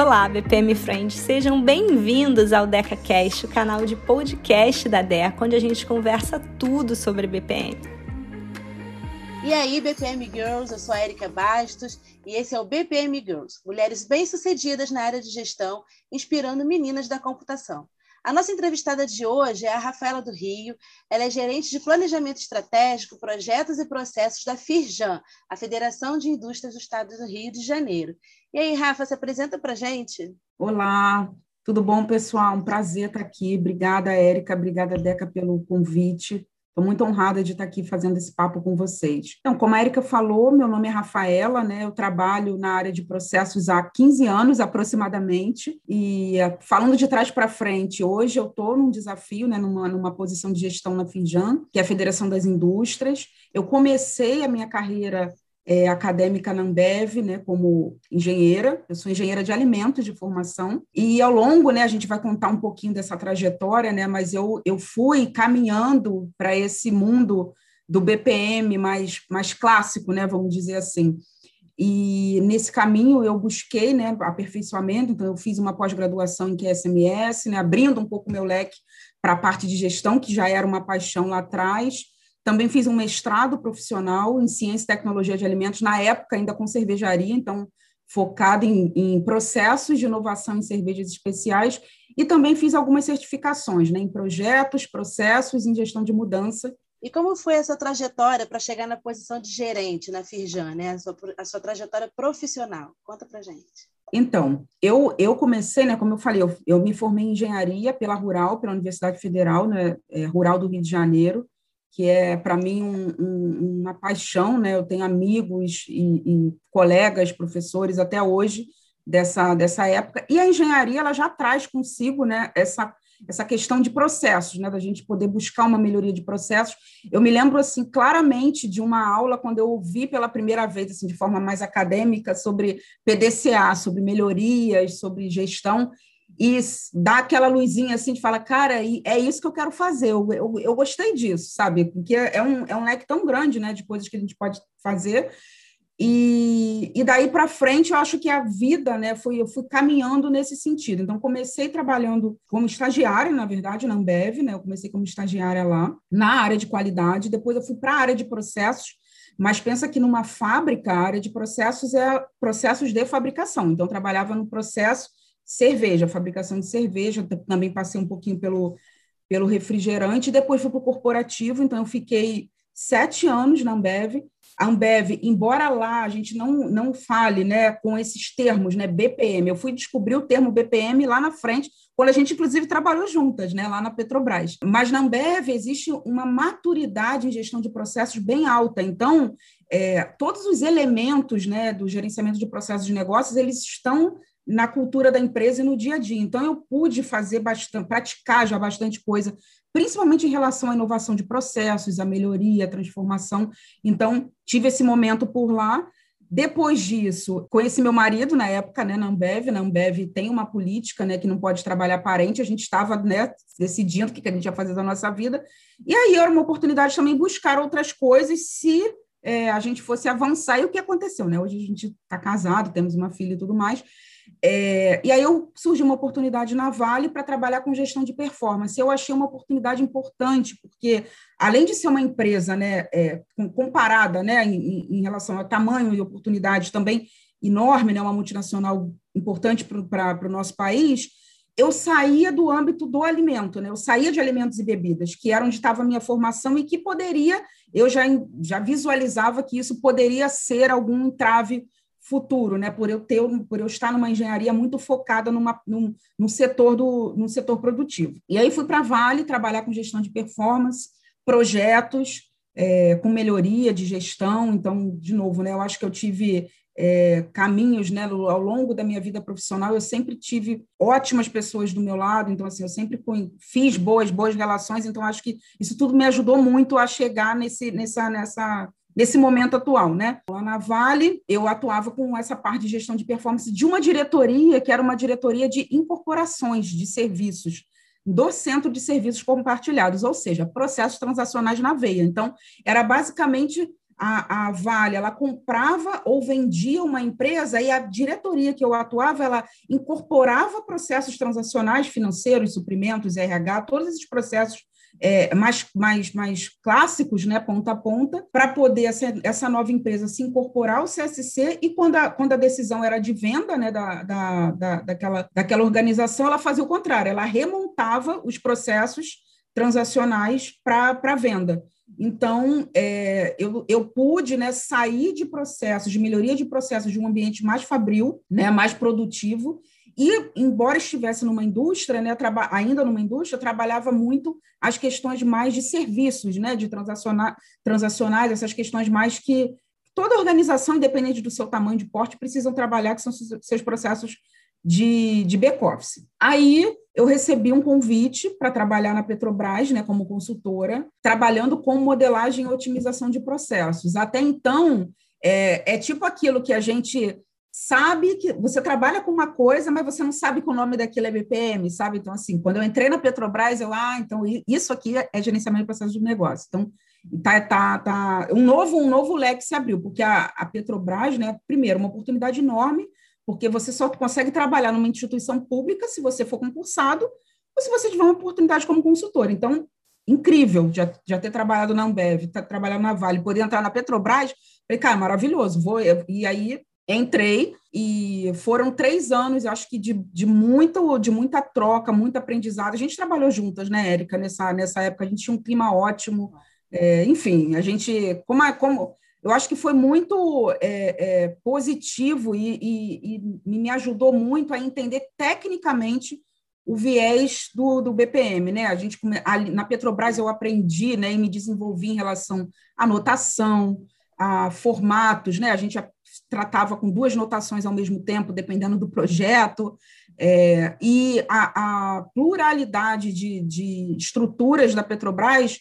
Olá, BPM Friends, sejam bem-vindos ao DecaCast, o canal de podcast da DECA, onde a gente conversa tudo sobre BPM. E aí, BPM Girls, eu sou a Erika Bastos e esse é o BPM Girls, mulheres bem-sucedidas na área de gestão, inspirando meninas da computação. A nossa entrevistada de hoje é a Rafaela do Rio. Ela é gerente de planejamento estratégico, projetos e processos da FIRJAN, a Federação de Indústrias do Estado do Rio de Janeiro. E aí, Rafa, se apresenta para gente? Olá, tudo bom, pessoal? Um prazer estar aqui. Obrigada, Érica. Obrigada, Deca, pelo convite. Estou muito honrada de estar aqui fazendo esse papo com vocês. Então, como a Erika falou, meu nome é Rafaela, né? Eu trabalho na área de processos há 15 anos aproximadamente. E eh, falando de trás para frente, hoje eu estou num desafio, né? Numa, numa posição de gestão na Finjan, que é a Federação das Indústrias. Eu comecei a minha carreira é, acadêmica na Ambev, né, como engenheira. Eu sou engenheira de alimentos de formação. E ao longo, né, a gente vai contar um pouquinho dessa trajetória, né, mas eu, eu fui caminhando para esse mundo do BPM mais, mais clássico, né, vamos dizer assim. E nesse caminho eu busquei né, aperfeiçoamento, então eu fiz uma pós-graduação em QSMS, né, abrindo um pouco meu leque para a parte de gestão, que já era uma paixão lá atrás. Também fiz um mestrado profissional em ciência e tecnologia de alimentos, na época ainda com cervejaria, então focado em, em processos de inovação em cervejas especiais, e também fiz algumas certificações né, em projetos, processos, em gestão de mudança. E como foi essa trajetória para chegar na posição de gerente na Firjan, né? a, sua, a sua trajetória profissional? Conta para gente. Então, eu, eu comecei, né, como eu falei, eu, eu me formei em engenharia pela Rural, pela Universidade Federal, né, é, Rural do Rio de Janeiro, que é para mim um, um, uma paixão, né? Eu tenho amigos e, e, colegas, professores até hoje dessa dessa época. E a engenharia ela já traz consigo, né? Essa essa questão de processos, né? Da gente poder buscar uma melhoria de processos. Eu me lembro assim claramente de uma aula quando eu ouvi pela primeira vez, assim, de forma mais acadêmica, sobre PDCA, sobre melhorias, sobre gestão e dá aquela luzinha assim de fala, cara, é isso que eu quero fazer, eu, eu, eu gostei disso, sabe? Porque é um, é um leque tão grande né, de coisas que a gente pode fazer. E, e daí para frente, eu acho que a vida, né, foi, eu fui caminhando nesse sentido. Então, comecei trabalhando como estagiária, na verdade, na Ambev, né, eu comecei como estagiária lá, na área de qualidade, depois eu fui para a área de processos, mas pensa que numa fábrica, a área de processos é processos de fabricação. Então, trabalhava no processo cerveja, fabricação de cerveja, também passei um pouquinho pelo, pelo refrigerante, depois fui para o corporativo, então eu fiquei sete anos na Ambev. A Ambev, embora lá a gente não, não fale né, com esses termos, né, BPM, eu fui descobrir o termo BPM lá na frente, quando a gente, inclusive, trabalhou juntas, né, lá na Petrobras. Mas na Ambev existe uma maturidade em gestão de processos bem alta, então, é, todos os elementos né, do gerenciamento de processos de negócios, eles estão na cultura da empresa e no dia a dia. Então, eu pude fazer bastante, praticar já bastante coisa, principalmente em relação à inovação de processos, à melhoria, à transformação. Então, tive esse momento por lá. Depois disso, conheci meu marido na época, né, na Ambev. Na Ambev tem uma política, né, que não pode trabalhar parente. A gente estava, né, decidindo o que a gente ia fazer da nossa vida. E aí era uma oportunidade também buscar outras coisas se é, a gente fosse avançar. E o que aconteceu, né? Hoje a gente está casado, temos uma filha e tudo mais. É, e aí eu surgiu uma oportunidade na Vale para trabalhar com gestão de performance. Eu achei uma oportunidade importante, porque além de ser uma empresa né, é, comparada né, em, em, relação ao tamanho e oportunidade também enorme, né, uma multinacional importante para o nosso país, eu saía do âmbito do alimento, né? eu saía de alimentos e bebidas, que era onde estava a minha formação e que poderia, eu já, já visualizava que isso poderia ser algum entrave futuro, né? Por eu ter, por eu estar numa engenharia muito focada numa, num, num setor do, num setor produtivo. E aí fui para a Vale trabalhar com gestão de performance, projetos é, com melhoria de gestão. Então, de novo, né? Eu acho que eu tive é, caminhos, né? Ao longo da minha vida profissional, eu sempre tive ótimas pessoas do meu lado. Então, assim, eu sempre fiz boas, boas relações. Então, acho que isso tudo me ajudou muito a chegar nesse, nessa, nessa nesse momento atual, né? Lá na Vale, eu atuava com essa parte de gestão de performance de uma diretoria que era uma diretoria de incorporações de serviços do Centro de Serviços Compartilhados, ou seja, processos transacionais na veia. Então, era basicamente a, a Vale ela comprava ou vendia uma empresa e a diretoria que eu atuava ela incorporava processos transacionais financeiros, suprimentos, RH, todos esses processos é, mais, mais, mais clássicos, né, ponta a ponta, para poder essa, essa nova empresa se incorporar ao CSC e quando a, quando a decisão era de venda né, da, da, da, daquela, daquela organização, ela fazia o contrário, ela remontava os processos transacionais para venda. Então, é, eu, eu pude né, sair de processos, de melhoria de processos de um ambiente mais fabril, né, mais produtivo, e, embora estivesse numa indústria, né, ainda numa indústria, trabalhava muito as questões mais de serviços, né, de transacionais, essas questões mais que toda organização, independente do seu tamanho de porte, precisam trabalhar, que são seus processos de, de back-office. Aí eu recebi um convite para trabalhar na Petrobras, né, como consultora, trabalhando com modelagem e otimização de processos. Até então, é, é tipo aquilo que a gente sabe que você trabalha com uma coisa, mas você não sabe que o nome daquilo é BPM, sabe? Então, assim, quando eu entrei na Petrobras, eu, ah, então isso aqui é gerenciamento de processo de negócio. Então, tá, tá, tá, um novo, um novo leque se abriu, porque a, a Petrobras, né, primeiro, uma oportunidade enorme, porque você só consegue trabalhar numa instituição pública se você for concursado ou se você tiver uma oportunidade como consultor. Então, incrível já, já ter trabalhado na Ambev, ter trabalhado na Vale, poder entrar na Petrobras, falei, cara, maravilhoso, vou, e aí entrei e foram três anos, eu acho que de, de, muito, de muita troca, muito aprendizado. A gente trabalhou juntas, né, Érica, nessa, nessa época, a gente tinha um clima ótimo. É, enfim, a gente, como, como eu acho que foi muito é, é, positivo e, e, e, me ajudou muito a entender tecnicamente o viés do, do BPM, né? A gente na Petrobras eu aprendi, né, e me desenvolvi em relação à notação, a formatos, né? A gente tratava com duas notações ao mesmo tempo, dependendo do projeto, é, e a, a pluralidade de, de, estruturas da Petrobras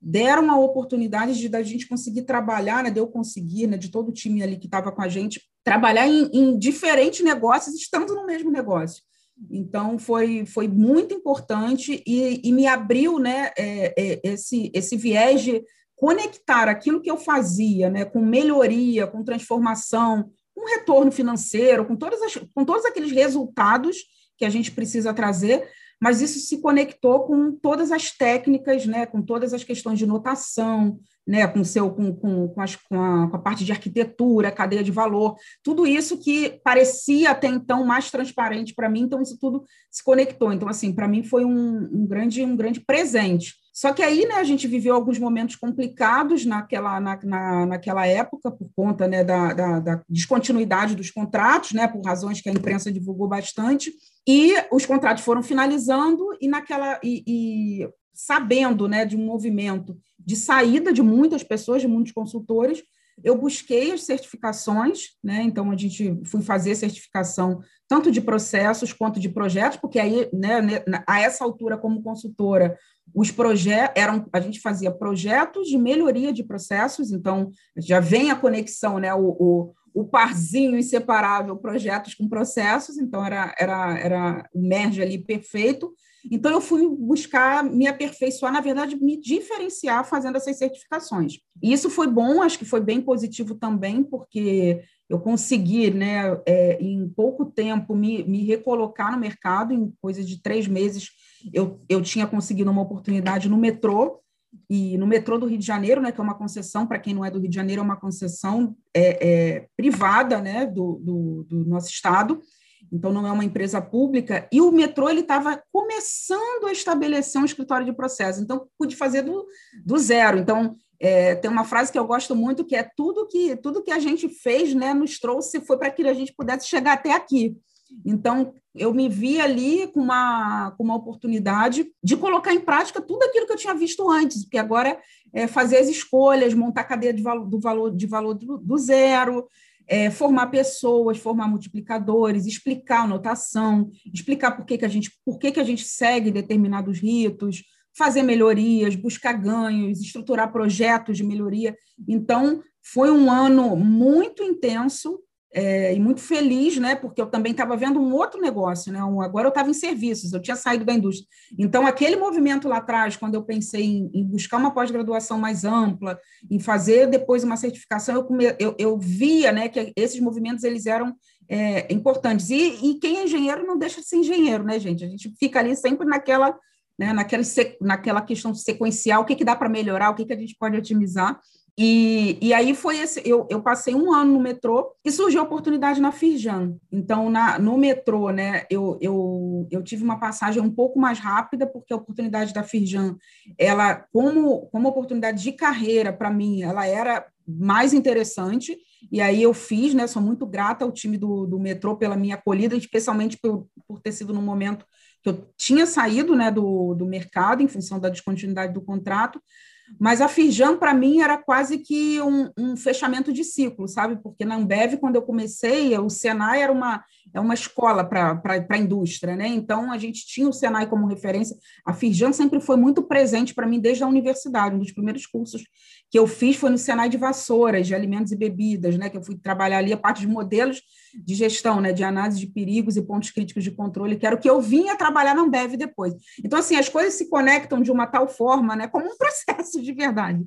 deram a oportunidade de da gente conseguir trabalhar, né, de eu conseguir, né, de todo o time ali que estava com a gente, trabalhar em, em, diferentes negócios, estando no mesmo negócio. Então, foi, foi muito importante e, e me abriu né, é, é, esse, esse viés de conectar aquilo que eu fazia, né, com melhoria, com transformação, com retorno financeiro, com, todas as, com todos aqueles resultados que a gente precisa trazer, mas isso se conectou com todas as técnicas, né, com todas as questões de notação, né, com, seu, com, com, com, as, com, a, com a parte de arquitetura, cadeia de valor, tudo isso que parecia até então mais transparente para mim, então isso tudo se conectou. Então, assim, para mim foi um, um, grande, um grande presente. Só que aí, né, a gente viveu alguns momentos complicados naquela, na, na, naquela época, por conta né, da, da, da, descontinuidade dos contratos, né, por razões que a imprensa divulgou bastante, e os contratos foram finalizando, e naquela e, e sabendo né, de um movimento de saída de muitas pessoas, de muitos consultores, eu busquei as certificações, né? Então a gente fui fazer certificação tanto de processos quanto de projetos, porque aí, né, né a essa altura como consultora, os projetos eram a gente fazia projetos de melhoria de processos, então já vem a conexão, né, o, o, o parzinho inseparável projetos com processos, então era era era o merge ali perfeito. Então, eu fui buscar me aperfeiçoar, na verdade, me diferenciar fazendo essas certificações. E isso foi bom, acho que foi bem positivo também, porque eu consegui, né, é, em pouco tempo, me, me recolocar no mercado, em coisa de três meses, eu, eu tinha conseguido uma oportunidade no metrô, e no metrô do Rio de Janeiro, né, que é uma concessão, para quem não é do Rio de Janeiro, é uma concessão é, é, privada né, do, do, do nosso estado, então não é uma empresa pública, e o metrô ele estava começando a estabelecer um escritório de processo, então pude fazer do, do zero. Então é, tem uma frase que eu gosto muito que é tudo que tudo que a gente fez, né, nos trouxe foi para que a gente pudesse chegar até aqui. Então eu me vi ali com uma, com uma oportunidade de colocar em prática tudo aquilo que eu tinha visto antes, porque agora é fazer as escolhas, montar a cadeia de valor, do valor de valor do, do zero, é, formar pessoas, formar multiplicadores, explicar a notação, explicar por que, que, a, gente, por que, que a gente segue determinados ritos, fazer melhorias, buscar ganhos, estruturar projetos de melhoria. Então, foi um ano muito intenso, é, e muito feliz, né? Porque eu também estava vendo um outro negócio, né? Um, agora eu estava em serviços, eu tinha saído da indústria. Então, aquele movimento lá atrás, quando eu pensei em, em buscar uma pós-graduação mais ampla, em fazer depois uma certificação, eu, come, eu, eu via, né, que esses movimentos eles eram é, importantes. E, e quem é engenheiro não deixa de ser engenheiro, né, gente? A gente fica ali sempre naquela né, naquela, naquela questão sequencial, o que, que dá para melhorar, o que, que a gente pode otimizar. E, e aí foi esse, eu, eu passei um ano no metrô e surgiu a oportunidade na Firjan. Então, na, no metrô, né, eu, eu, eu tive uma passagem um pouco mais rápida, porque a oportunidade da Firjan, ela, como, como oportunidade de carreira, para mim, ela era mais interessante, e aí eu fiz, né, sou muito grata ao time do, do metrô pela minha acolhida, especialmente por, por ter sido no momento que eu tinha saído, né, do, do mercado, em função da descontinuidade do contrato, mas a Firjan, para mim, era quase que um, um, fechamento de ciclo, sabe? Porque na Ambev, quando eu comecei, o Senai era uma, é uma escola para a indústria, né? Então, a gente tinha o Senai como referência. A Firjan sempre foi muito presente para mim desde a universidade. Um dos primeiros cursos que eu fiz foi no Senai de Vassouras, de alimentos e bebidas, né? Que eu fui trabalhar ali a parte de modelos de gestão, né? De análise de perigos e pontos críticos de controle, que era o que eu vinha trabalhar na Ambev depois. Então, assim, as coisas se conectam de uma tal forma, né? Como um processo de verdade.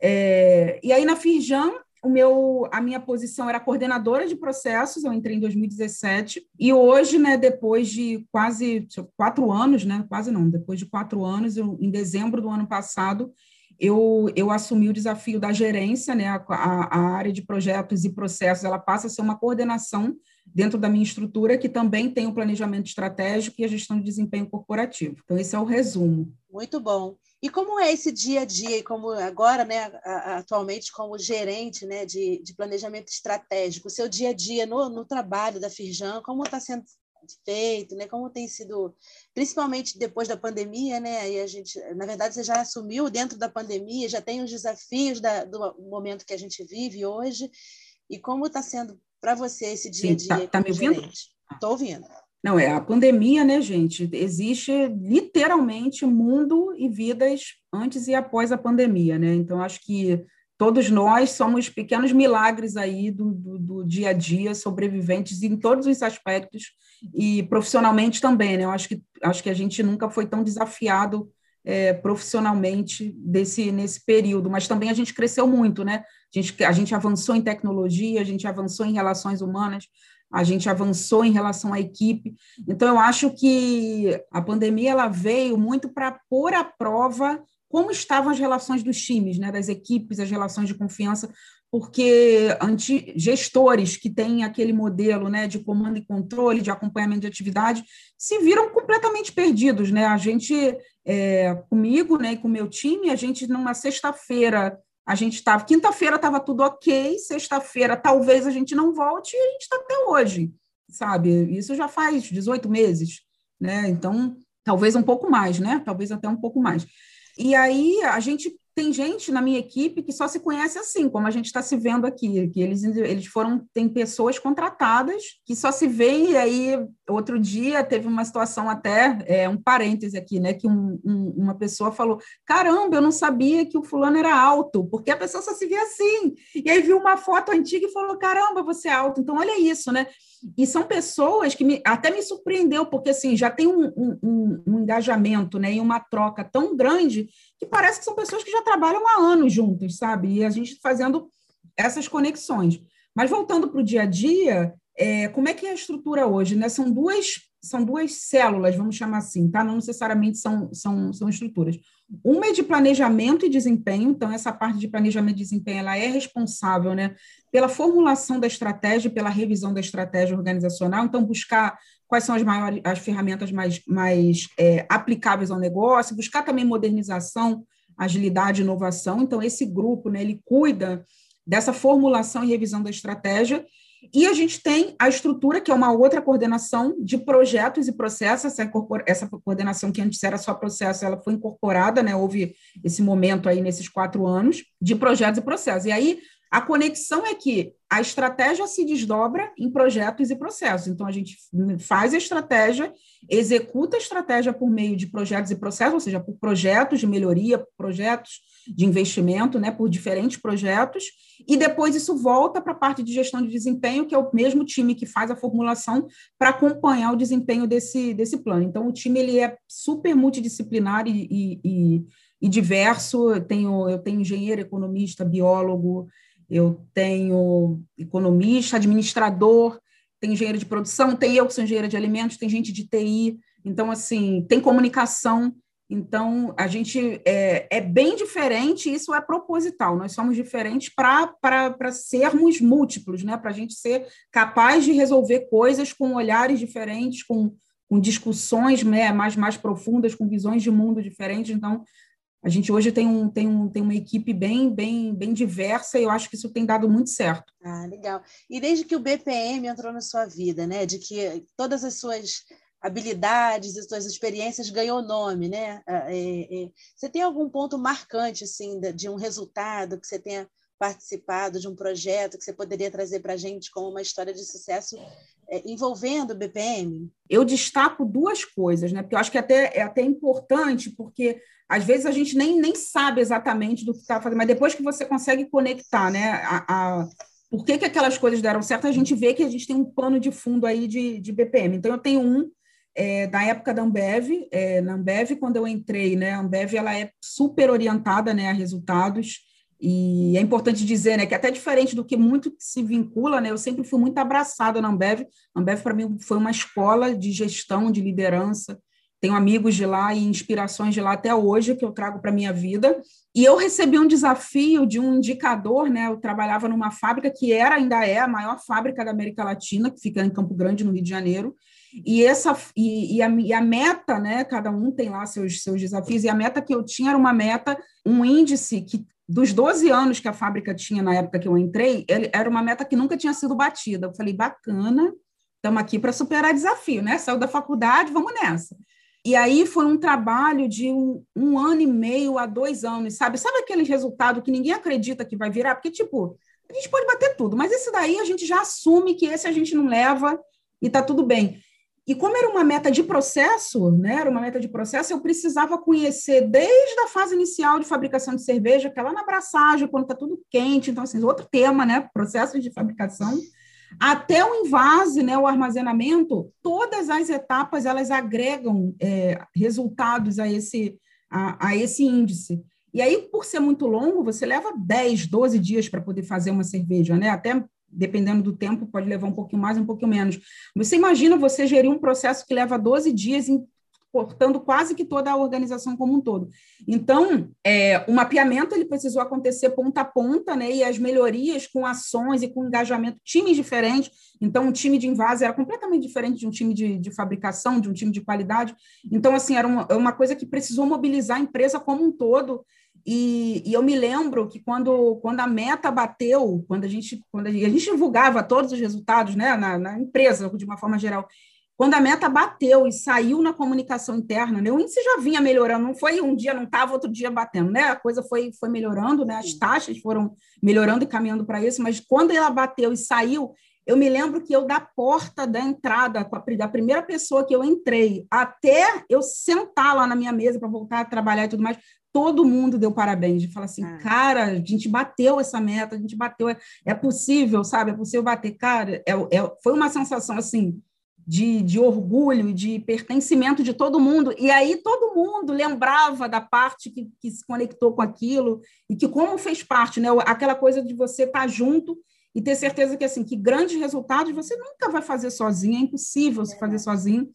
É, e aí, na Firjan, o meu, a minha posição era coordenadora de processos, eu entrei em 2017, e hoje, né, depois de quase quatro anos, né, quase não, depois de quatro anos, eu, em dezembro do ano passado, eu, eu assumi o desafio da gerência, né, a, a, área de projetos e processos, ela passa a ser uma coordenação dentro da minha estrutura, que também tem o planejamento estratégico e a gestão de desempenho corporativo. Então, esse é o resumo. Muito bom. E como é esse dia a dia, e como agora, né, atualmente, como gerente né, de, de planejamento estratégico, seu dia a dia no, no trabalho da Firjan, como está sendo feito, né? Como tem sido, principalmente depois da pandemia, né? Aí a gente, na verdade, você já assumiu dentro da pandemia, já tem os desafios da, do momento que a gente vive hoje. E como está sendo para você esse dia a dia? Está tá me ouvindo? Estou ouvindo. Não, é a pandemia, né, gente? Existe literalmente mundo e vidas antes e após a pandemia, né? Então, acho que todos nós somos pequenos milagres aí do, do, do, dia a dia, sobreviventes em todos os aspectos e profissionalmente também, né? Eu acho que, acho que a gente nunca foi tão desafiado é, profissionalmente desse, nesse período, mas também a gente cresceu muito, né? A gente, a gente avançou em tecnologia, a gente avançou em relações humanas, a gente avançou em relação à equipe. Então, eu acho que a pandemia ela veio muito para pôr à prova como estavam as relações dos times, né, das equipes, as relações de confiança, porque gestores que têm aquele modelo né, de comando e controle, de acompanhamento de atividade, se viram completamente perdidos. Né? A gente, é, comigo né, e com meu time, a gente, numa sexta-feira, a gente estava, quinta-feira estava tudo ok, sexta-feira talvez a gente não volte e a gente está até hoje, sabe? Isso já faz 18 meses, né? Então, talvez um pouco mais, né? Talvez até um pouco mais. E aí a gente tem gente na minha equipe que só se conhece assim, como a gente está se vendo aqui, que eles, eles foram, tem pessoas contratadas que só se vê, e aí outro dia teve uma situação até, é, um parêntese aqui, né, que um, um, uma pessoa falou, caramba, eu não sabia que o fulano era alto, porque a pessoa só se vê assim, e aí viu uma foto antiga e falou, caramba, você é alto, então olha isso, né, e são pessoas que me, até me surpreendeu, porque assim, já tem um, um, um, engajamento né, e uma troca tão grande que parece que são pessoas que já trabalham há anos juntos, sabe? E a gente fazendo essas conexões. Mas voltando para o dia a dia, é, como é que é a estrutura hoje? Né? São duas são duas células, vamos chamar assim, tá? Não necessariamente são, são, são estruturas. Uma é de planejamento e desempenho, então essa parte de planejamento e desempenho ela é responsável, né, pela formulação da estratégia, pela revisão da estratégia organizacional, então buscar quais são as maiores as ferramentas mais, mais é, aplicáveis ao negócio, buscar também modernização, agilidade, inovação. Então esse grupo, né, ele cuida dessa formulação e revisão da estratégia e a gente tem a estrutura, que é uma outra coordenação de projetos e processos. Essa, essa coordenação que antes era só processo, ela foi incorporada, né? Houve esse momento aí nesses quatro anos de projetos e processos. E aí A conexão é que a estratégia se desdobra em projetos e processos. Então, a gente faz a estratégia, executa a estratégia por meio de projetos e processos, ou seja, por projetos de melhoria, projetos de investimento, né, por diferentes projetos, e depois isso volta para a parte de gestão de desempenho, que é o mesmo time que faz a formulação para acompanhar o desempenho desse, desse plano. Então, o time ele é super multidisciplinar e, e, e, diverso. Eu tenho, eu tenho engenheiro, economista, biólogo, eu tenho economista, administrador, tem engenheiro de produção, tem eu que sou engenheira de alimentos, tem gente de TI, então, assim, tem comunicação. Então, a gente é, é bem diferente, isso é proposital, nós somos diferentes para sermos múltiplos, né? para a gente ser capaz de resolver coisas com olhares diferentes, com, com discussões né, mais, mais profundas, com visões de mundo diferentes. Então, a gente hoje tem, um, tem, um, tem uma equipe bem, bem, bem diversa e eu acho que isso tem dado muito certo. Ah, legal. E desde que o BPM entrou na sua vida, né, de que todas as suas habilidades e suas experiências ganhou nome, né? Ah, é, é, você tem algum ponto marcante assim de um resultado que você tenha participado de um projeto que você poderia trazer para a gente como uma história de sucesso é, envolvendo o BPM? Eu destaco duas coisas, né? Porque eu acho que até, é até importante, porque às vezes a gente nem, nem sabe exatamente do que está fazendo, mas depois que você consegue conectar, né? A, a, por que, que aquelas coisas deram certo, a gente vê que a gente tem um pano de fundo aí de, de BPM. Então, eu tenho um é, da época da Ambev, é, na Ambev, quando eu entrei, né? A Ambev ela é super orientada né, a resultados. E é importante dizer, né, que até diferente do que muito se vincula, né, eu sempre fui muito abraçada na Ambev. A Ambev para mim foi uma escola de gestão, de liderança. Tenho amigos de lá e inspirações de lá até hoje que eu trago para minha vida. E eu recebi um desafio de um indicador, né? Eu trabalhava numa fábrica que era ainda é a maior fábrica da América Latina, que fica em Campo Grande, no Rio de Janeiro. E essa e, e, a, e, a, meta, né? Cada um tem lá seus, seus desafios, e a meta que eu tinha era uma meta, um índice que dos 12 anos que a fábrica tinha na época que eu entrei, ele, era uma meta que nunca tinha sido batida. Eu falei, bacana, estamos aqui para superar desafio, né? Saiu da faculdade, vamos nessa. E aí foi um trabalho de um, um, ano e meio a dois anos, sabe? Sabe aquele resultado que ninguém acredita que vai virar? Porque, tipo, a gente pode bater tudo, mas esse daí a gente já assume que esse a gente não leva e tá tudo bem. E como era uma meta de processo, né, era uma meta de processo, eu precisava conhecer desde a fase inicial de fabricação de cerveja, que é lá na abraçagem, quando está tudo quente, então, assim, outro tema, né, processos de fabricação, até o invase, né, o armazenamento, todas as etapas, elas agregam é, resultados a esse, a, a esse índice. E aí, por ser muito longo, você leva 10, 12 dias para poder fazer uma cerveja, né? Até dependendo do tempo, pode levar um pouquinho mais, um pouquinho menos. Você imagina você gerir um processo que leva 12 dias, importando quase que toda a organização como um todo. Então, é, o mapeamento ele precisou acontecer ponta a ponta, né? E as melhorias com ações e com engajamento, times diferentes. Então, um time de invase era completamente diferente de um time de, de fabricação, de um time de qualidade. Então, assim, era uma, uma coisa que precisou mobilizar a empresa como um todo e, e, eu me lembro que quando, quando a meta bateu, quando a gente, quando a gente, a gente divulgava todos os resultados né, na, na, empresa, de uma forma geral, quando a meta bateu e saiu na comunicação interna, né, o índice já vinha melhorando, não foi um dia não estava, outro dia batendo, né? A coisa foi, foi melhorando, né? As taxas foram melhorando e caminhando para isso, mas quando ela bateu e saiu, eu me lembro que eu, da porta da entrada, da primeira pessoa que eu entrei, até eu sentar lá na minha mesa para voltar a trabalhar e tudo mais, todo mundo deu parabéns, de falar assim, ah. cara, a gente bateu essa meta, a gente bateu, é, é possível, sabe? É possível bater, cara. É, é, foi uma sensação assim de, de orgulho, de pertencimento de todo mundo. E aí todo mundo lembrava da parte que, que se conectou com aquilo e que como fez parte, né? Aquela coisa de você estar tá junto e ter certeza que assim que grandes resultados você nunca vai fazer sozinho, é impossível se fazer sozinho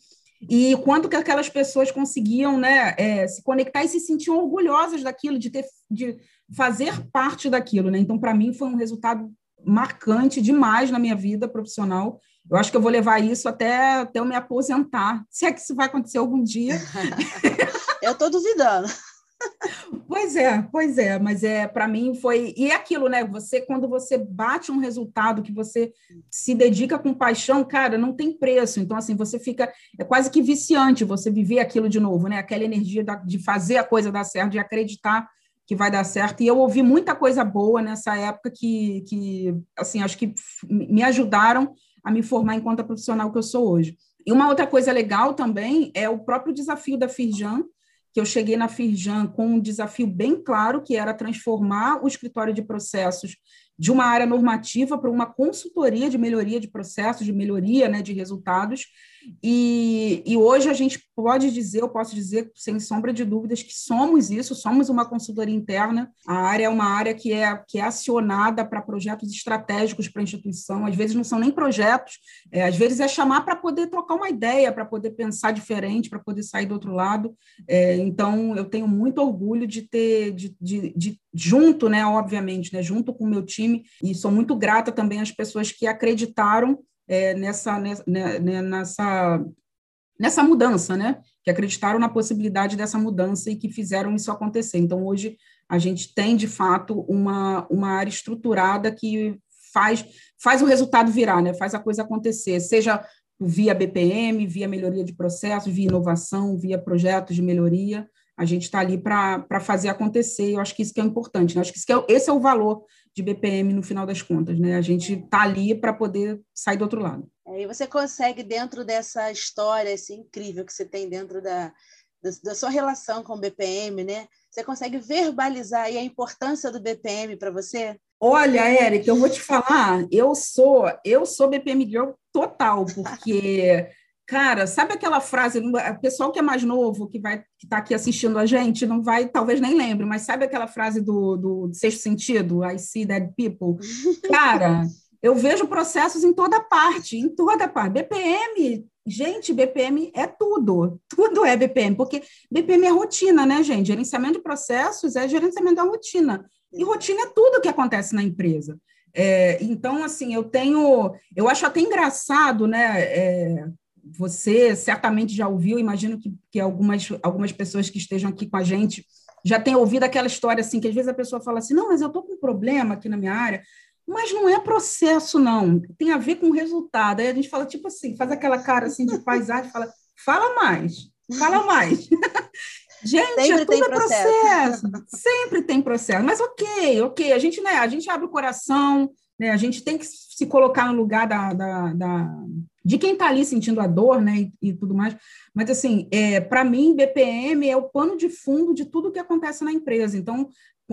e quanto que aquelas pessoas conseguiam né, é, se conectar e se sentiam orgulhosas daquilo, de, ter, de fazer parte daquilo. Né? Então, para mim, foi um resultado marcante demais na minha vida profissional. Eu acho que eu vou levar isso até, até eu me aposentar, se é que isso vai acontecer algum dia. eu estou duvidando. Pois é, pois é, mas é para mim foi e é aquilo, né? Você quando você bate um resultado que você se dedica com paixão, cara, não tem preço. Então assim você fica é quase que viciante você viver aquilo de novo, né? Aquela energia de fazer a coisa dar certo, de acreditar que vai dar certo. E eu ouvi muita coisa boa nessa época que, que assim, acho que me ajudaram a me formar enquanto profissional que eu sou hoje. E uma outra coisa legal também é o próprio desafio da Firjan, que eu cheguei na Firjan com um desafio bem claro, que era transformar o escritório de processos de uma área normativa para uma consultoria de melhoria de processos, de melhoria né, de resultados. E, e hoje a gente pode dizer, eu posso dizer, sem sombra de dúvidas, que somos isso, somos uma consultoria interna. A área é uma área que é, que é acionada para projetos estratégicos para a instituição, às vezes não são nem projetos, é, às vezes é chamar para poder trocar uma ideia, para poder pensar diferente, para poder sair do outro lado. É, então, eu tenho muito orgulho de ter, de, de, de junto, né, obviamente, né, junto com o meu time, e sou muito grata também às pessoas que acreditaram é, nessa, nessa, né, né, nessa, nessa mudança, né? Que acreditaram na possibilidade dessa mudança e que fizeram isso acontecer. Então, hoje, a gente tem, de fato, uma, uma área estruturada que faz, faz o resultado virar, né? Faz a coisa acontecer, seja via BPM, via melhoria de processos, via inovação, via projetos de melhoria. A gente está ali para fazer acontecer, eu acho que isso que é importante, né? acho que, que é, esse é o valor de BPM no final das contas, né? A gente está ali para poder sair do outro lado. É, e você consegue, dentro dessa história assim, incrível que você tem dentro da, da, da sua relação com o BPM, né? Você consegue verbalizar a importância do BPM para você? Olha, Érica, eu vou te falar, eu sou, eu sou BPM Girl total, porque Cara, sabe aquela frase, o pessoal que é mais novo, que vai que está aqui assistindo a gente, não vai, talvez nem lembre, mas sabe aquela frase do, do, do sexto sentido, I see dead people? Cara, eu vejo processos em toda parte, em toda parte. BPM, gente, BPM é tudo, tudo é BPM, porque BPM é rotina, né, gente? Gerenciamento de processos é gerenciamento da rotina. E rotina é tudo que acontece na empresa. É, então, assim, eu tenho, eu acho até engraçado, né? É, você certamente já ouviu, imagino que, que algumas, algumas pessoas que estejam aqui com a gente já tenham ouvido aquela história assim, que às vezes a pessoa fala assim, não, mas eu estou com um problema aqui na minha área, mas não é processo, não, tem a ver com resultado. Aí a gente fala, tipo assim, faz aquela cara assim de paisagem, fala, fala mais, fala mais. Gente, Sempre tudo é processo. processo. Sempre tem processo. Mas ok, ok. A gente, né, a gente abre o coração, né, a gente tem que se colocar no lugar da, da, da de quem está ali sentindo a dor, né, e, e tudo mais. Mas, assim, é, para mim, BPM é o pano de fundo de tudo que acontece na empresa. Então,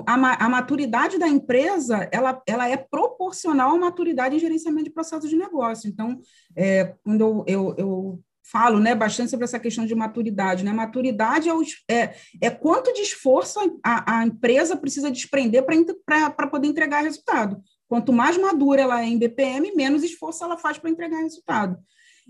a, a, maturidade da empresa, ela, ela é proporcional à maturidade em gerenciamento de processos de negócio. Então, é, quando eu, eu, eu falo né, bastante sobre essa questão de maturidade. Né? Maturidade é, o, é, é quanto de esforço a, a empresa precisa desprender para poder entregar resultado. Quanto mais madura ela é em BPM, menos esforço ela faz para entregar resultado.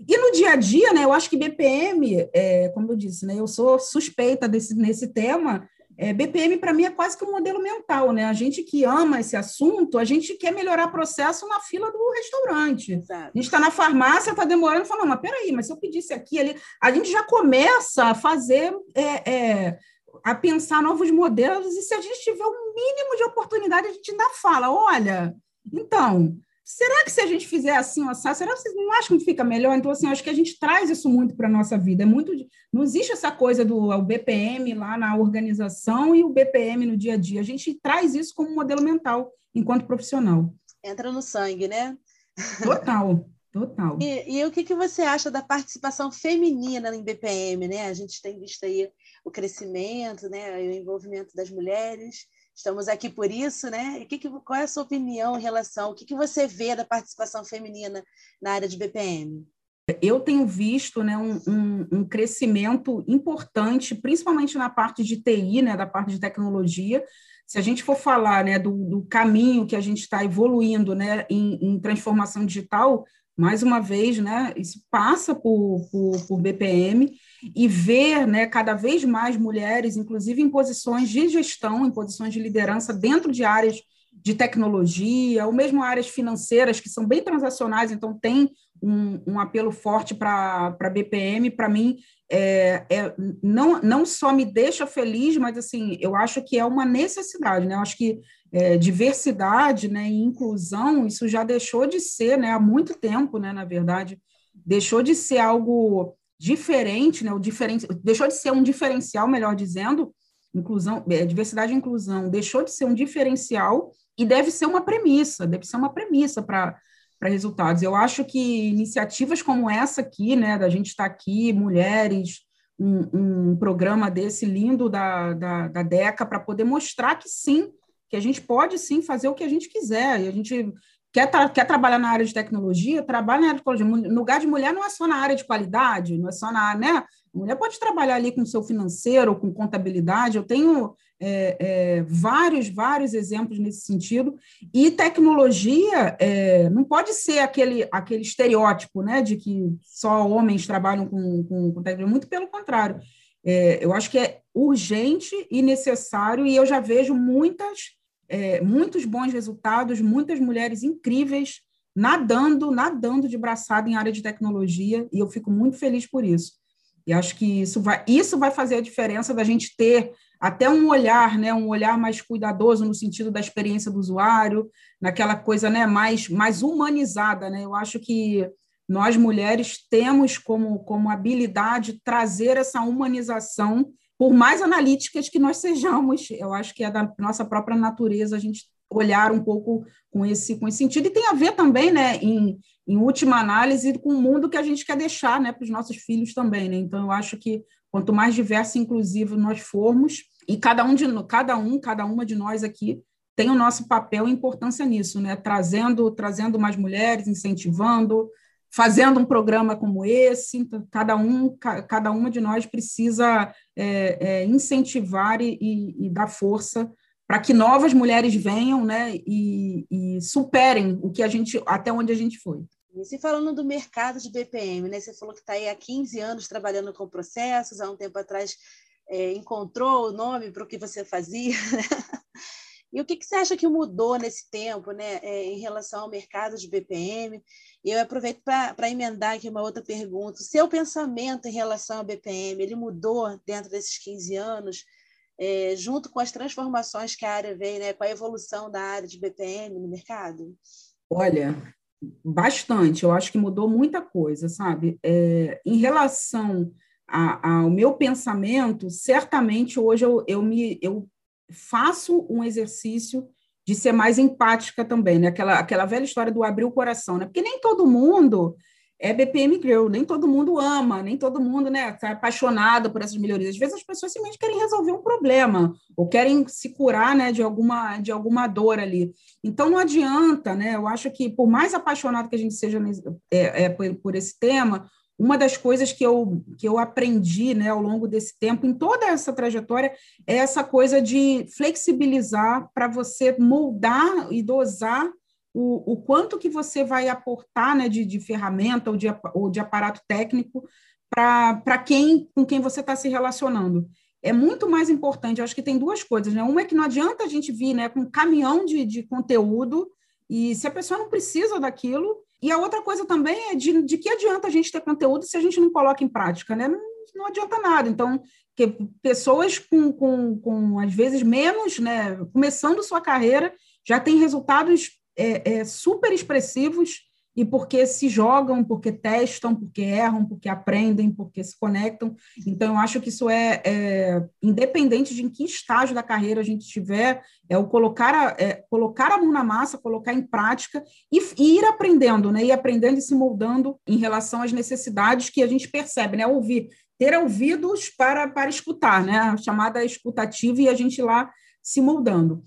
E no dia a dia, né, eu acho que BPM, é, como eu disse, né, eu sou suspeita desse, nesse tema, é, BPM para mim é quase que um modelo mental, né? A gente que ama esse assunto, a gente quer melhorar processo na fila do restaurante. Exato. A gente está na farmácia, está demorando, fala, mas peraí, mas se eu pedisse aqui, ali, a gente já começa a fazer é, é, a pensar novos modelos, e se a gente tiver um mínimo de oportunidade, a gente ainda fala, olha, então, será que se a gente fizer assim, assar, será que vocês não acham que fica melhor? Então, assim, acho que a gente traz isso muito para a nossa vida. É muito, não existe essa coisa do BPM lá na organização e o BPM no dia a dia. A gente traz isso como modelo mental enquanto profissional. Entra no sangue, né? Total. Total. E, e, o que, que você acha da participação feminina em BPM, né? A gente tem visto aí o crescimento, né? O envolvimento das mulheres. Estamos aqui por isso, né? E que que, qual é a sua opinião em relação? O que, que você vê da participação feminina na área de BPM? Eu tenho visto né, um, um, um crescimento importante, principalmente na parte de TI, né, da parte de tecnologia. Se a gente for falar né, do, do caminho que a gente está evoluindo né, em, em transformação digital, mais uma vez, né, isso passa por, por, por, BPM e ver né, cada vez mais mulheres, inclusive em posições de gestão, em posições de liderança dentro de áreas de tecnologia, ou mesmo áreas financeiras que são bem transacionais, então tem um, um apelo forte para a BPM, para mim, é, é, não, não só me deixa feliz, mas assim, eu acho que é uma necessidade, né? Eu acho que é, diversidade né, e inclusão, isso já deixou de ser, né, há muito tempo, né, na verdade, deixou de ser algo diferente, né, o diferen... deixou de ser um diferencial, melhor dizendo, inclusão, é, diversidade e inclusão deixou de ser um diferencial e deve ser uma premissa, deve ser uma premissa para para resultados. Eu acho que iniciativas como essa aqui, né, da gente estar tá aqui, mulheres, um, um, programa desse lindo da, da, da DECA para poder mostrar que sim, que a gente pode sim fazer o que a gente quiser, e a gente quer, tra quer trabalhar na área de tecnologia, trabalha na área de tecnologia. No lugar de mulher não é só na área de qualidade, não é só na né? A mulher pode trabalhar ali com seu financeiro, com contabilidade. Eu tenho é, é, vários, vários exemplos nesse sentido. E tecnologia é, não pode ser aquele, aquele estereótipo né, de que só homens trabalham com, com, com tecnologia. Muito pelo contrário. É, eu acho que é urgente e necessário, e eu já vejo muitas é, muitos bons resultados, muitas mulheres incríveis nadando, nadando de braçada em área de tecnologia, e eu fico muito feliz por isso. E acho que isso vai, isso vai fazer a diferença da gente ter até um olhar, né, um olhar mais cuidadoso no sentido da experiência do usuário, naquela coisa, né, mais mais humanizada, né? Eu acho que nós mulheres temos como como habilidade trazer essa humanização por mais analíticas que nós sejamos, eu acho que é da nossa própria natureza a gente olhar um pouco com esse, com esse sentido, e tem a ver também, né, em, em última análise, com o mundo que a gente quer deixar né, para os nossos filhos também. Né? Então, eu acho que quanto mais diverso e inclusivo nós formos, e cada um, de, cada um, cada uma de nós aqui tem o nosso papel e importância nisso, né? trazendo, trazendo mais mulheres, incentivando, fazendo um programa como esse, então, cada um, cada uma de nós precisa é, é, incentivar e, e, e, dar força para que novas mulheres venham, né, e, e, superem o que a gente, até onde a gente foi. E falando do mercado de BPM, né, você falou que está aí há 15 anos trabalhando com processos, há um tempo atrás é, encontrou o nome para o que você fazia. Né? E o que, que você acha que mudou nesse tempo, né, é, em relação ao mercado de BPM? Eu aproveito para emendar aqui uma outra pergunta. Seu pensamento em relação ao BPM, ele mudou dentro desses 15 anos, é, junto com as transformações que a área vem, né, com a evolução da área de BPM no mercado? Olha, bastante. Eu acho que mudou muita coisa, sabe? É, em relação ao meu pensamento, certamente hoje eu, eu, me, eu faço um exercício de ser mais empática também, né? Aquela, aquela velha história do abrir o coração, né? Porque nem todo mundo é BPM Girl, nem todo mundo ama, nem todo mundo né, está apaixonado por essas melhorias. Às vezes as pessoas simplesmente querem resolver um problema ou querem se curar né, de, alguma, de alguma dor ali. Então não adianta, né? Eu acho que por mais apaixonado que a gente seja é, é, por, por esse tema, uma das coisas que eu, que eu aprendi né, ao longo desse tempo, em toda essa trajetória, é essa coisa de flexibilizar para você moldar e dosar o, o quanto que você vai aportar né, de, de ferramenta ou de, ou de aparato técnico para quem com quem você está se relacionando. É muito mais importante, eu acho que tem duas coisas, né? Uma é que não adianta a gente vir né, com um caminhão de, de conteúdo, e se a pessoa não precisa daquilo, e a outra coisa também é de, de que adianta a gente ter conteúdo se a gente não coloca em prática, né? Não, não adianta nada. Então, que pessoas com, com, com, às vezes, menos, né? Começando sua carreira, já têm resultados é, é, super expressivos e porque se jogam, porque testam, porque erram, porque aprendem, porque se conectam. Então, eu acho que isso é, é independente de em que estágio da carreira a gente estiver, é o colocar a, é, colocar a mão na massa, colocar em prática e, e, ir aprendendo, né? Ir aprendendo e se moldando em relação às necessidades que a gente percebe, né? Ouvir, ter ouvidos para, para escutar, né? A chamada escutativa e a gente lá se moldando.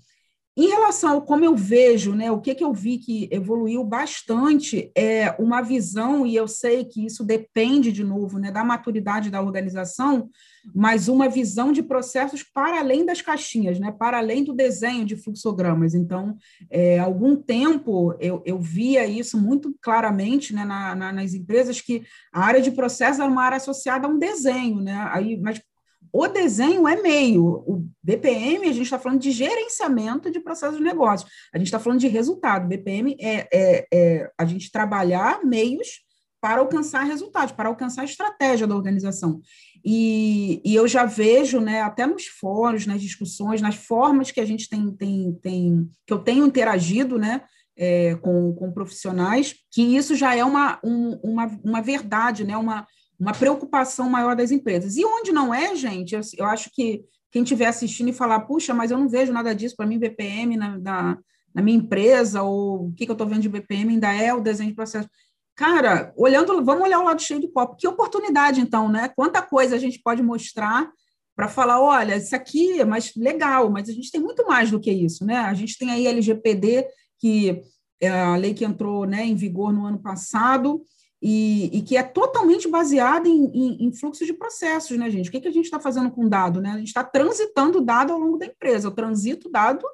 Em relação ao como eu vejo, né, o que, que eu vi que evoluiu bastante é uma visão, e eu sei que isso depende, de novo, né, da maturidade da organização, mas uma visão de processos para além das caixinhas, né, para além do desenho de fluxogramas. Então, é, algum tempo eu, eu via isso muito claramente né, na, na, nas empresas, que a área de processos era uma área associada a um desenho, né, aí, mas o desenho é meio. O BPM, a gente está falando de gerenciamento de processos de negócio. A gente está falando de resultado. BPM é, é, é, a gente trabalhar meios para alcançar resultados, para alcançar a estratégia da organização. E, e, eu já vejo, né, até nos fóruns, nas discussões, nas formas que a gente tem, tem, tem que eu tenho interagido, né, é, com, com profissionais, que isso já é uma, um, uma, uma verdade, né, uma, uma preocupação maior das empresas. E onde não é, gente, eu, eu acho que, quem estiver assistindo e falar, puxa, mas eu não vejo nada disso, para mim BPM na, na, na, minha empresa, ou o que, que eu estou vendo de BPM ainda é o desenho de processo. Cara, olhando, vamos olhar o lado cheio do copo. Que oportunidade, então, né? Quanta coisa a gente pode mostrar para falar, olha, isso aqui é mais legal, mas a gente tem muito mais do que isso, né? A gente tem aí LGPD, que é a lei que entrou né, em vigor no ano passado, e, e que é totalmente baseada em, em, em, fluxo de processos, né, gente? O que, que a gente está fazendo com dado? Né? A gente está transitando dado ao longo da empresa, eu transito dado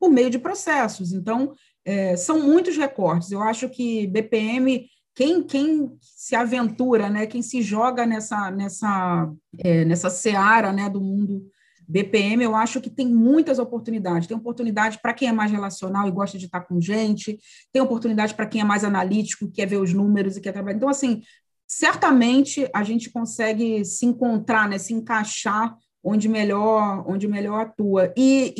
por meio de processos. Então, é, são muitos recortes. Eu acho que BPM, quem, quem se aventura, né, quem se joga nessa, nessa, é, nessa seara né, do mundo BPM, eu acho que tem muitas oportunidades. Tem oportunidade para quem é mais relacional e gosta de estar com gente, tem oportunidade para quem é mais analítico, quer ver os números e quer trabalhar. Então, assim, certamente a gente consegue se encontrar, né, se encaixar onde melhor, onde melhor atua. E,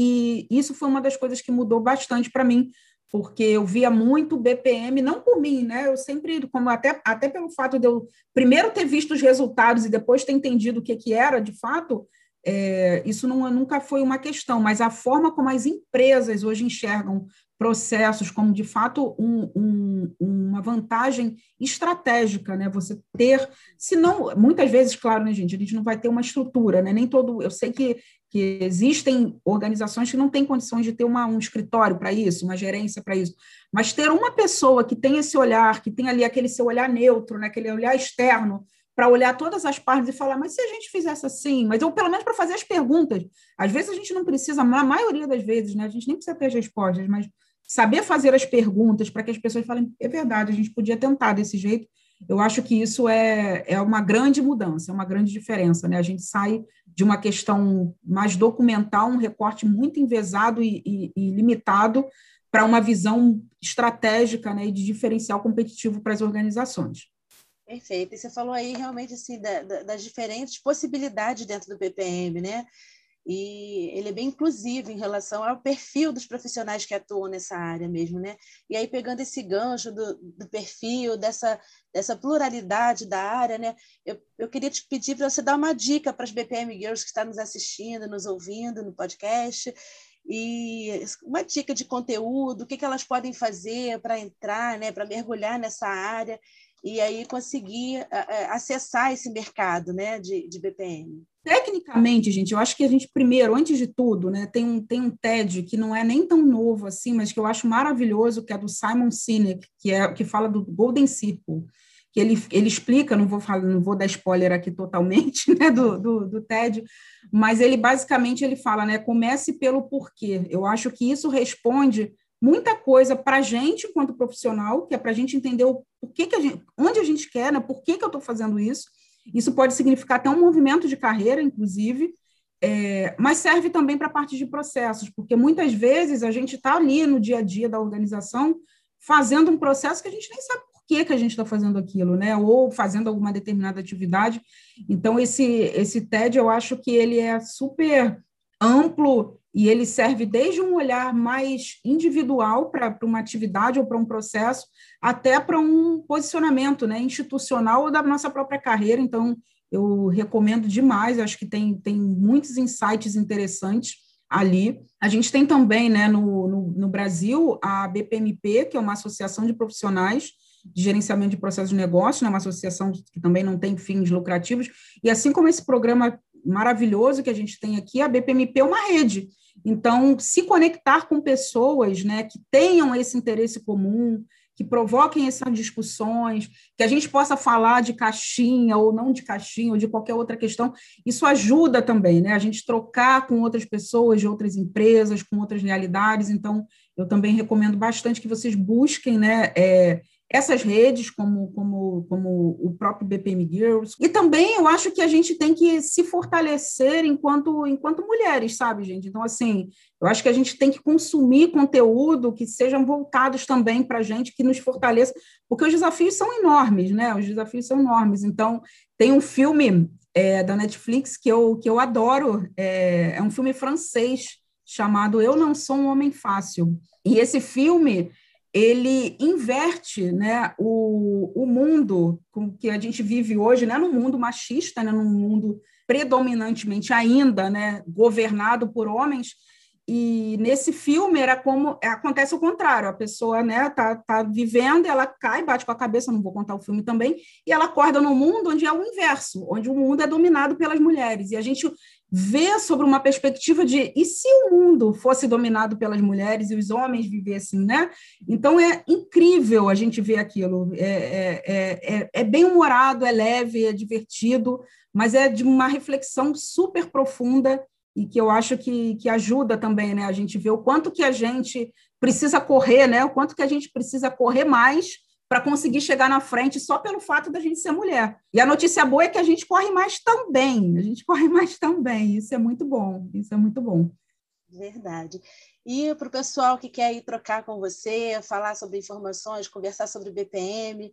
e isso foi uma das coisas que mudou bastante para mim, porque eu via muito BPM, não por mim, né? Eu sempre, como até, até pelo fato de eu primeiro ter visto os resultados e depois ter entendido o que, que era de fato, é, isso não, nunca foi uma questão, mas a forma como as empresas hoje enxergam processos como, de fato, um, um, uma vantagem estratégica, né? Você ter, se não, muitas vezes, claro, né, gente, a gente não vai ter uma estrutura, né? Nem todo, eu sei que, que existem organizações que não têm condições de ter uma, um escritório para isso, uma gerência para isso, mas ter uma pessoa que tem esse olhar, que tem ali aquele seu olhar neutro, né? aquele olhar externo, para olhar todas as partes e falar, mas se a gente fizesse assim, mas eu pelo menos para fazer as perguntas. Às vezes a gente não precisa, na maioria das vezes, né? A gente nem precisa ter as respostas, mas saber fazer as perguntas para que as pessoas falem, é verdade, a gente podia tentar desse jeito. Eu acho que isso é, é uma grande mudança, é uma grande diferença, né? A gente sai de uma questão mais documental, um recorte muito envesado e, e, e limitado, para uma visão estratégica né, e de diferencial competitivo para as organizações. Perfeito. E você falou aí realmente assim da, da, das diferentes possibilidades dentro do BPM, né? E ele é bem inclusivo em relação ao perfil dos profissionais que atuam nessa área mesmo, né? E aí pegando esse gancho do, do perfil, dessa, dessa pluralidade da área, né? Eu, eu queria te pedir para você dar uma dica para as BPM Girls que estão nos assistindo, nos ouvindo no podcast, e uma dica de conteúdo, o que, que elas podem fazer para entrar, né? Para mergulhar nessa área e aí conseguir acessar esse mercado né, de, de BPM? Tecnicamente, gente, eu acho que a gente, primeiro, antes de tudo, né, tem, um, tem um TED que não é nem tão novo assim, mas que eu acho maravilhoso, que é do Simon Sinek, que, é, que fala do Golden Circle, que ele, ele explica, não vou, falar, não vou dar spoiler aqui totalmente né, do, do, do TED, mas ele basicamente ele fala, né, comece pelo porquê. Eu acho que isso responde muita coisa para a gente, enquanto profissional, que é para a gente entender o, o que, que a gente, onde a gente quer, né? por que, que eu estou fazendo isso. Isso pode significar até um movimento de carreira, inclusive, é, mas serve também para a parte de processos, porque muitas vezes a gente está ali no dia a dia da organização fazendo um processo que a gente nem sabe por que, que a gente está fazendo aquilo, né? Ou fazendo alguma determinada atividade. Então, esse, esse TED, eu acho que ele é super amplo e ele serve desde um olhar mais individual para uma atividade ou para um processo, até para um posicionamento né, institucional da nossa própria carreira. Então, eu recomendo demais, acho que tem, tem muitos insights interessantes ali. A gente tem também né, no, no, no Brasil a BPMP, que é uma associação de profissionais de gerenciamento de processos de negócio, né, uma associação que também não tem fins lucrativos, e assim como esse programa maravilhoso que a gente tem aqui, a BPMP é uma rede. Então, se conectar com pessoas né, que tenham esse interesse comum, que provoquem essas discussões, que a gente possa falar de caixinha ou não de caixinha ou de qualquer outra questão, isso ajuda também, né? A gente trocar com outras pessoas de outras empresas, com outras realidades. Então, eu também recomendo bastante que vocês busquem, né? É, essas redes, como, como, como o próprio BPM Girls. E também eu acho que a gente tem que se fortalecer enquanto, enquanto mulheres, sabe, gente? Então, assim, eu acho que a gente tem que consumir conteúdo que sejam voltados também para a gente, que nos fortaleça, porque os desafios são enormes, né? Os desafios são enormes. Então, tem um filme é, da Netflix que eu, que eu adoro, é, é um filme francês chamado Eu Não Sou um Homem Fácil. E esse filme ele inverte né, o, o mundo com que a gente vive hoje, né, num mundo machista, né, num mundo predominantemente ainda né, governado por homens, e nesse filme era como acontece o contrário, a pessoa né tá, tá vivendo, ela cai, bate com a cabeça, não vou contar o filme também, e ela acorda no mundo onde é o inverso, onde o mundo é dominado pelas mulheres. E a gente vê sobre uma perspectiva de e se o mundo fosse dominado pelas mulheres e os homens vivessem, né? Então é incrível a gente ver aquilo. É, é, é, é, é bem humorado, é leve, é divertido, mas é de uma reflexão super profunda e que eu acho que, que ajuda também, né? A gente vê o quanto que a gente precisa correr, né? O quanto que a gente precisa correr mais para conseguir chegar na frente só pelo fato da gente ser mulher. E a notícia boa é que a gente corre mais também, a gente corre mais também. Isso é muito bom, isso é muito bom. Verdade. E para o pessoal que quer ir trocar com você, falar sobre informações, conversar sobre BPM,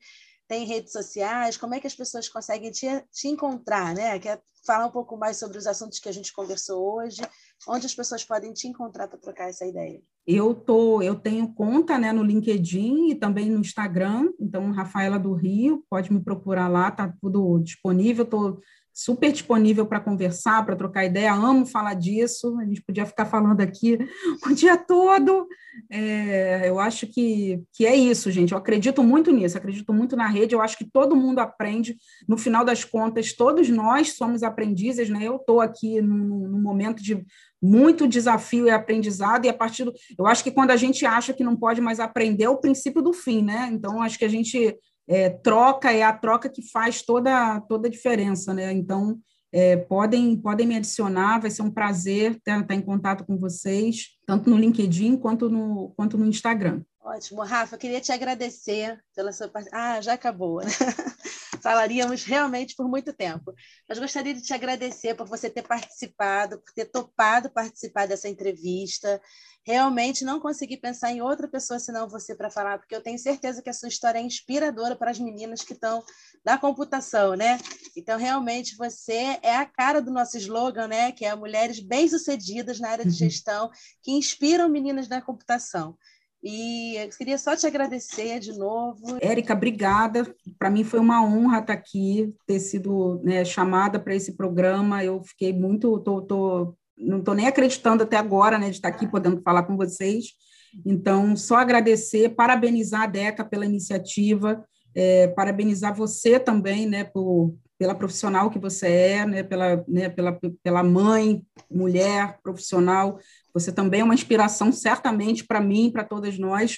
tem redes sociais, como é que as pessoas conseguem te, te encontrar, né? Quer falar um pouco mais sobre os assuntos que a gente conversou hoje, onde as pessoas podem te encontrar para trocar essa ideia? Eu tô, eu tenho conta, né, no LinkedIn e também no Instagram, então Rafaela do Rio, pode me procurar lá, tá tudo disponível, tô super disponível para conversar, para trocar ideia, amo falar disso, a gente podia ficar falando aqui o dia todo. É, eu acho que, que é isso, gente. Eu acredito muito nisso, acredito muito na rede, eu acho que todo mundo aprende, no final das contas, todos nós somos aprendizes, né? Eu estou aqui num, momento de muito desafio e aprendizado, e a partir do. Eu acho que quando a gente acha que não pode mais aprender, é o princípio do fim, né? Então, acho que a gente é, troca é a troca que faz toda, toda a diferença, né? Então, é, podem, podem me adicionar, vai ser um prazer estar, estar em contato com vocês, tanto no LinkedIn quanto no, quanto no Instagram. Ótimo. Rafa, eu queria te agradecer pela sua participação. Ah, já acabou. Né? Falaríamos realmente por muito tempo. Mas gostaria de te agradecer por você ter participado, por ter topado participar dessa entrevista. Realmente não consegui pensar em outra pessoa senão você para falar, porque eu tenho certeza que a sua história é inspiradora para as meninas que estão da computação, né? Então, realmente, você é a cara do nosso slogan, né? Que é Mulheres Bem-Sucedidas na área de uhum. gestão, que inspiram meninas da computação. E eu queria só te agradecer de novo. Érica, obrigada. Para mim foi uma honra estar aqui, ter sido né, chamada para esse programa. Eu fiquei muito, tô, tô, não estou nem acreditando até agora né, de estar aqui podendo falar com vocês. Então, só agradecer, parabenizar a DECA pela iniciativa, é, parabenizar você também né, por, pela profissional que você é, né, pela, né, pela, pela mãe, mulher, profissional você também é uma inspiração, certamente, para mim, para todas nós.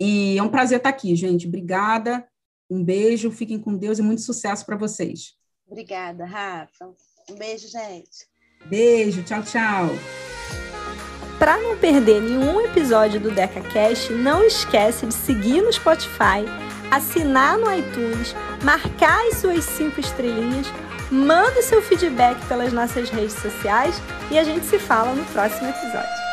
E é um prazer estar aqui, gente. Obrigada. Um beijo, fiquem com Deus e muito sucesso para vocês. Obrigada, Rafa. Um beijo, gente. Beijo, tchau, tchau. Para não perder nenhum episódio do DecaCast, não esquece de seguir no Spotify, assinar no iTunes, marcar as suas cinco estrelinhas Manda seu feedback pelas nossas redes sociais e a gente se fala no próximo episódio.